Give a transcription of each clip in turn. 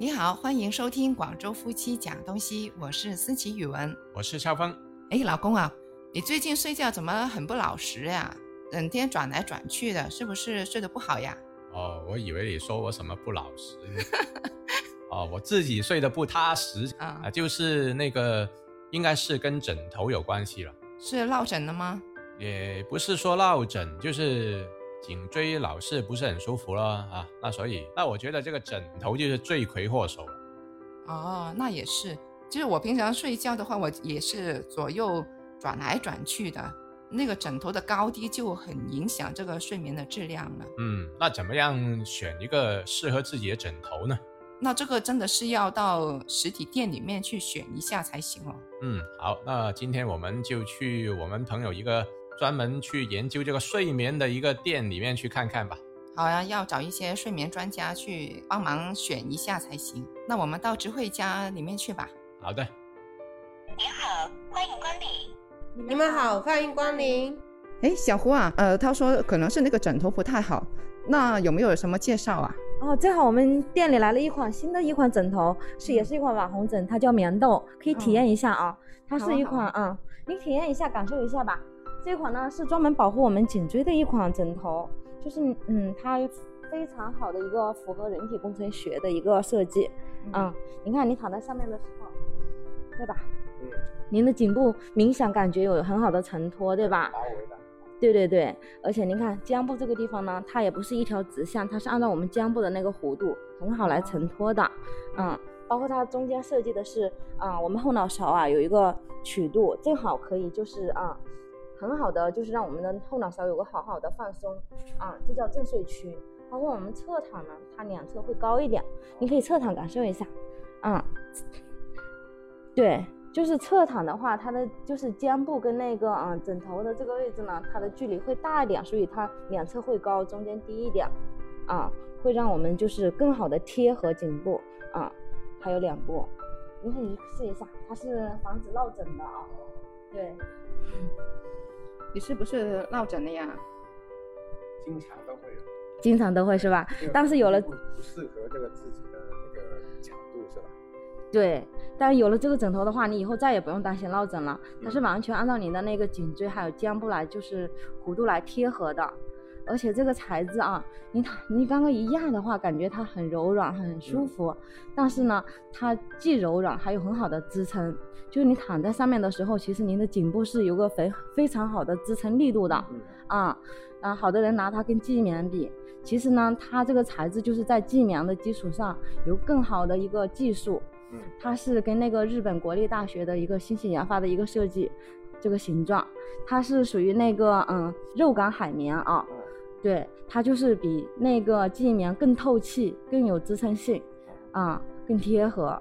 你好，欢迎收听广州夫妻讲东西，我是思琪语文。我是超峰。哎，老公啊，你最近睡觉怎么很不老实呀？整天转来转去的，是不是睡得不好呀？哦，我以为你说我什么不老实。哦，我自己睡得不踏实啊啊，就是那个，应该是跟枕头有关系了。是落枕了吗？也不是说落枕，就是颈椎老是不是很舒服了啊。那所以，那我觉得这个枕头就是罪魁祸首了。哦，那也是。就是我平常睡觉的话，我也是左右转来转去的，那个枕头的高低就很影响这个睡眠的质量了。嗯，那怎么样选一个适合自己的枕头呢？那这个真的是要到实体店里面去选一下才行哦。嗯，好，那今天我们就去我们朋友一个专门去研究这个睡眠的一个店里面去看看吧。好呀，要找一些睡眠专家去帮忙选一下才行。那我们到智慧家里面去吧。好的，您好，欢迎光临。你们好，欢迎光临。哎，小胡啊，呃，他说可能是那个枕头不太好，那有没有什么介绍啊？哦，正好我们店里来了一款新的一款枕头，是也是一款网红枕，它叫棉豆，可以体验一下啊。它是一款啊，你体验一下，感受一下吧。这款呢是专门保护我们颈椎的一款枕头，就是嗯，它非常好的一个符合人体工程学的一个设计。嗯，你看你躺在上面的时候，对吧？嗯，您的颈部明显感觉有很好的承托，对吧？对对对，而且您看肩部这个地方呢，它也不是一条直线，它是按照我们肩部的那个弧度很好来承托的。嗯，包括它中间设计的是啊，我们后脑勺啊有一个曲度，正好可以就是啊，很好的就是让我们的后脑勺有个好好的放松啊，这叫正睡区。包括我们侧躺呢，它两侧会高一点，你可以侧躺感受一下。嗯，对。就是侧躺的话，它的就是肩部跟那个啊枕头的这个位置呢，它的距离会大一点，所以它两侧会高，中间低一点，啊，会让我们就是更好的贴合颈部啊。还有两步，你可以试一下，它是防止落枕的啊。对，你是不是落枕了呀？经常都会有，经常都会是吧？但是有了不不适合这个自己的那个角度是吧？对，但是有了这个枕头的话，你以后再也不用担心落枕了。它是完全按照你的那个颈椎还有肩部来，就是弧度来贴合的。而且这个材质啊，你躺你刚刚一压的话，感觉它很柔软，很舒服。但是呢，它既柔软，还有很好的支撑。就是你躺在上面的时候，其实您的颈部是有个非非常好的支撑力度的。啊，啊，好多人拿它跟记忆棉比，其实呢，它这个材质就是在记忆棉的基础上有更好的一个技术。它是跟那个日本国立大学的一个新型研发的一个设计，这个形状，它是属于那个嗯肉感海绵啊，对，它就是比那个记忆棉更透气，更有支撑性，啊，更贴合，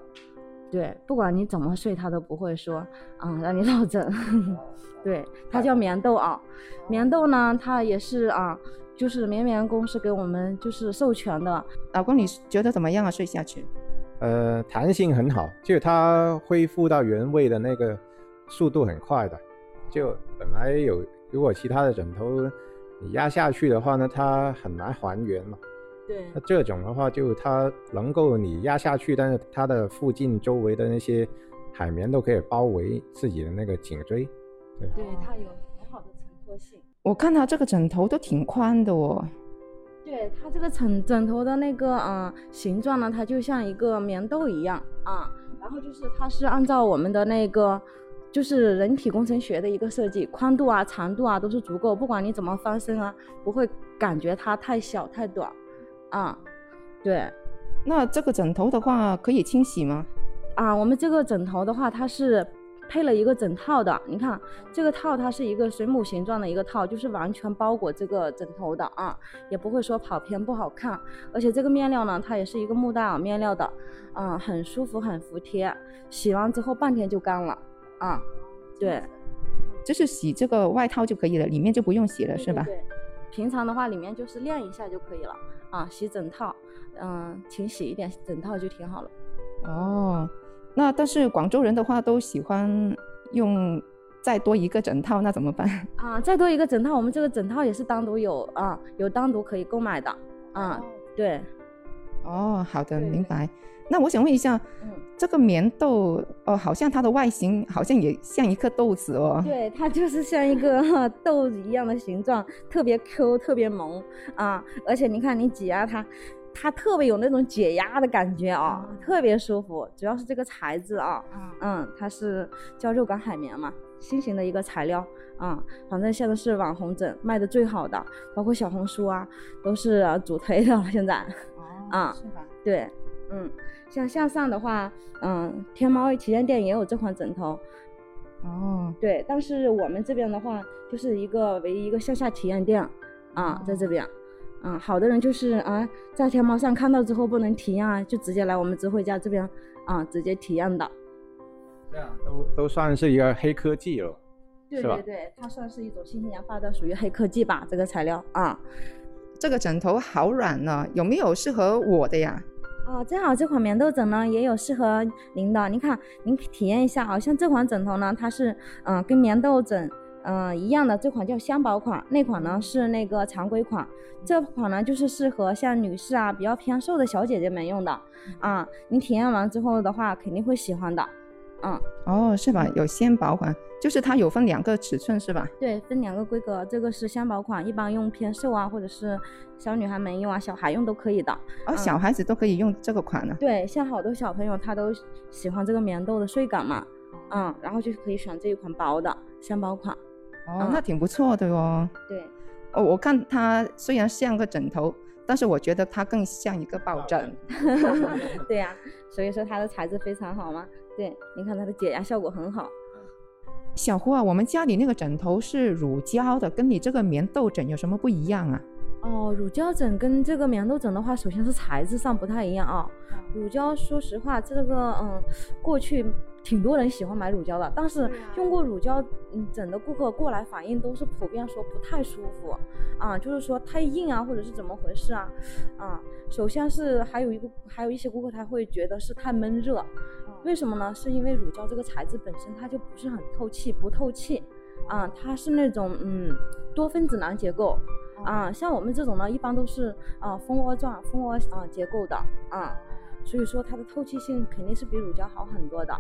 对，不管你怎么睡，它都不会说啊让你落枕，对，它叫棉豆啊，棉豆呢，它也是啊，就是绵绵公司给我们就是授权的，老公你觉得怎么样啊？睡下去？呃，弹性很好，就它恢复到原位的那个速度很快的。就本来有，如果其他的枕头你压下去的话呢，它很难还原嘛。对。那这种的话，就它能够你压下去，但是它的附近周围的那些海绵都可以包围自己的那个颈椎。对。对，它有很好的承托性。我看它这个枕头都挺宽的哦。对它这个枕枕头的那个嗯形状呢，它就像一个棉豆一样啊，然后就是它是按照我们的那个就是人体工程学的一个设计，宽度啊、长度啊都是足够，不管你怎么翻身啊，不会感觉它太小太短啊。对，那这个枕头的话可以清洗吗？啊，我们这个枕头的话，它是。配了一个枕套的，你看这个套它是一个水母形状的一个套，就是完全包裹这个枕头的啊，也不会说跑偏不好看。而且这个面料呢，它也是一个木代尔面料的，嗯，很舒服很服帖，洗完之后半天就干了啊。对，就是洗这个外套就可以了，里面就不用洗了是吧？对，平常的话里面就是晾一下就可以了啊，洗枕套，嗯，勤洗一点枕套就挺好了。哦。那但是广州人的话都喜欢用再多一个枕套，那怎么办 啊？再多一个枕套，我们这个枕套也是单独有啊，有单独可以购买的啊。对，哦，好的，明白。那我想问一下，嗯，这个棉豆哦，好像它的外形好像也像一颗豆子哦。对，它就是像一个豆子一样的形状，特别 Q，特别萌啊！而且你看你挤压它，它特别有那种解压的感觉啊，特别舒服。主要是这个材质啊，嗯，它是叫肉感海绵嘛，新型的一个材料啊，反正现在是网红枕卖的最好的，包括小红书啊，都是啊主推的了。现在啊是吧？对，嗯，像向上的话，嗯，天猫旗舰店也有这款枕头，哦，对，但是我们这边的话，就是一个唯一一个线下体验店啊，在这边，嗯，好的人就是啊，在天猫上看到之后不能体验啊，就直接来我们智慧家这边啊，直接体验的。这样都都算是一个黑科技了。是吧对对对，它算是一种新型研发的，属于黑科技吧，这个材料啊。这个枕头好软呢，有没有适合我的呀？啊，正好这款棉豆枕呢也有适合您的，您看您体验一下啊，像这款枕头呢，它是嗯、呃跟棉豆枕嗯、呃一样的，这款叫箱宝款，那款呢是那个常规款，这款呢就是适合像女士啊比较偏瘦的小姐姐们用的啊，您体验完之后的话肯定会喜欢的，嗯，哦，是吧？有纤薄款，就是它有分两个尺寸是吧？对，分两个规格，这个是箱薄款，一般用偏瘦啊或者是小女孩们用啊，小孩用都可以的。哦，小孩子都可以用这个款呢。对，像好多小朋友他都喜欢这个棉豆的睡感嘛，嗯，然后就可以选这一款薄的箱薄款。哦，那挺不错的哦。对，哦，我看它虽然像个枕头，但是我觉得它更像一个抱枕。对呀、所以说它的材质非常好嘛。对，你看它的解压效果很好。小胡啊，我们家里那个枕头是乳胶的，跟你这个棉豆枕有什么不一样啊？哦，乳胶枕跟这个棉豆枕的话，首先是材质上不太一样啊。乳胶，说实话，这个嗯，过去挺多人喜欢买乳胶的，但是用过乳胶嗯枕的顾客过来反映都是普遍说不太舒服啊，就是说太硬啊，或者是怎么回事啊？啊，首先是还有一个还有一些顾客他会觉得是太闷热，为什么呢？是因为乳胶这个材质本身它就不是很透气，不透气啊，它是那种嗯多分子囊结构。啊，像我们这种呢，一般都是啊蜂窝状、蜂窝啊结构的啊，所以说它的透气性肯定是比乳胶好很多的。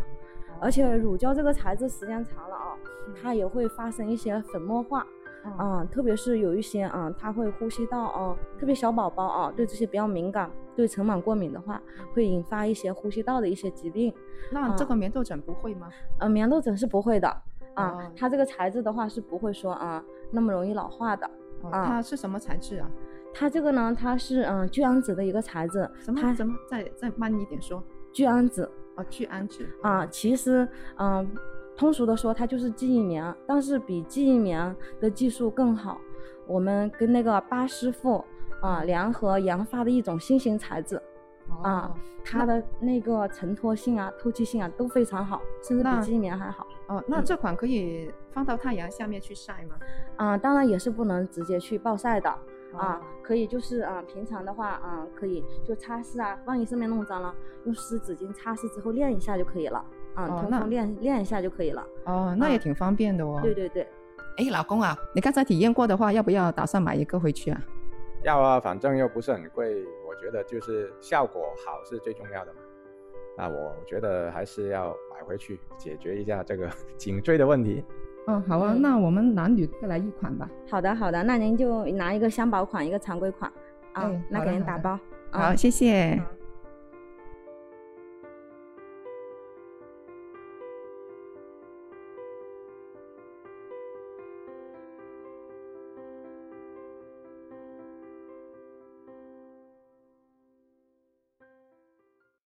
而且乳胶这个材质时间长了啊，它也会发生一些粉末化，啊，特别是有一些啊，他会呼吸道啊，特别小宝宝啊，对这些比较敏感，对尘螨过敏的话，会引发一些呼吸道的一些疾病。那这个棉豆枕不会吗？呃，棉豆枕是不会的啊，哦它这个材质的话是不会说啊那么容易老化的。哦啊它是什么材质啊？它这个呢，它是嗯聚氨酯的一个材质，它什么什么？再再慢一点说。聚氨酯哦，聚氨酯啊，其实嗯，通俗的说，它就是记忆棉，但是比记忆棉的技术更好。我们跟那个巴师傅啊联合研发的一种新型材质啊哦，它的那个承托性啊、透气性啊都非常好，甚至比记忆棉还好。哦，那这款可以放到太阳下面去晒吗？啊，当然也是不能直接去暴晒的。啊哦，可以就是啊，平常的话啊，可以就擦拭啊，万一上面弄脏了，用湿纸巾擦拭之后晾一下就可以了。啊，哦那通风晾晾一下就可以了。哦，那也啊挺方便的哦。对。对对，哎，老公啊，你刚才体验过的话，要不要打算买一个回去啊？要啊，反正又不是很贵，我觉得就是效果好是最重要的嘛。那我觉得还是要买回去解决一下这个 颈椎的问题。嗯，好啊，嗯那我们男女各来一款吧。好的好的，那您就拿一个箱宝款，一个常规款啊哎，那给您打包。好，啊谢谢。好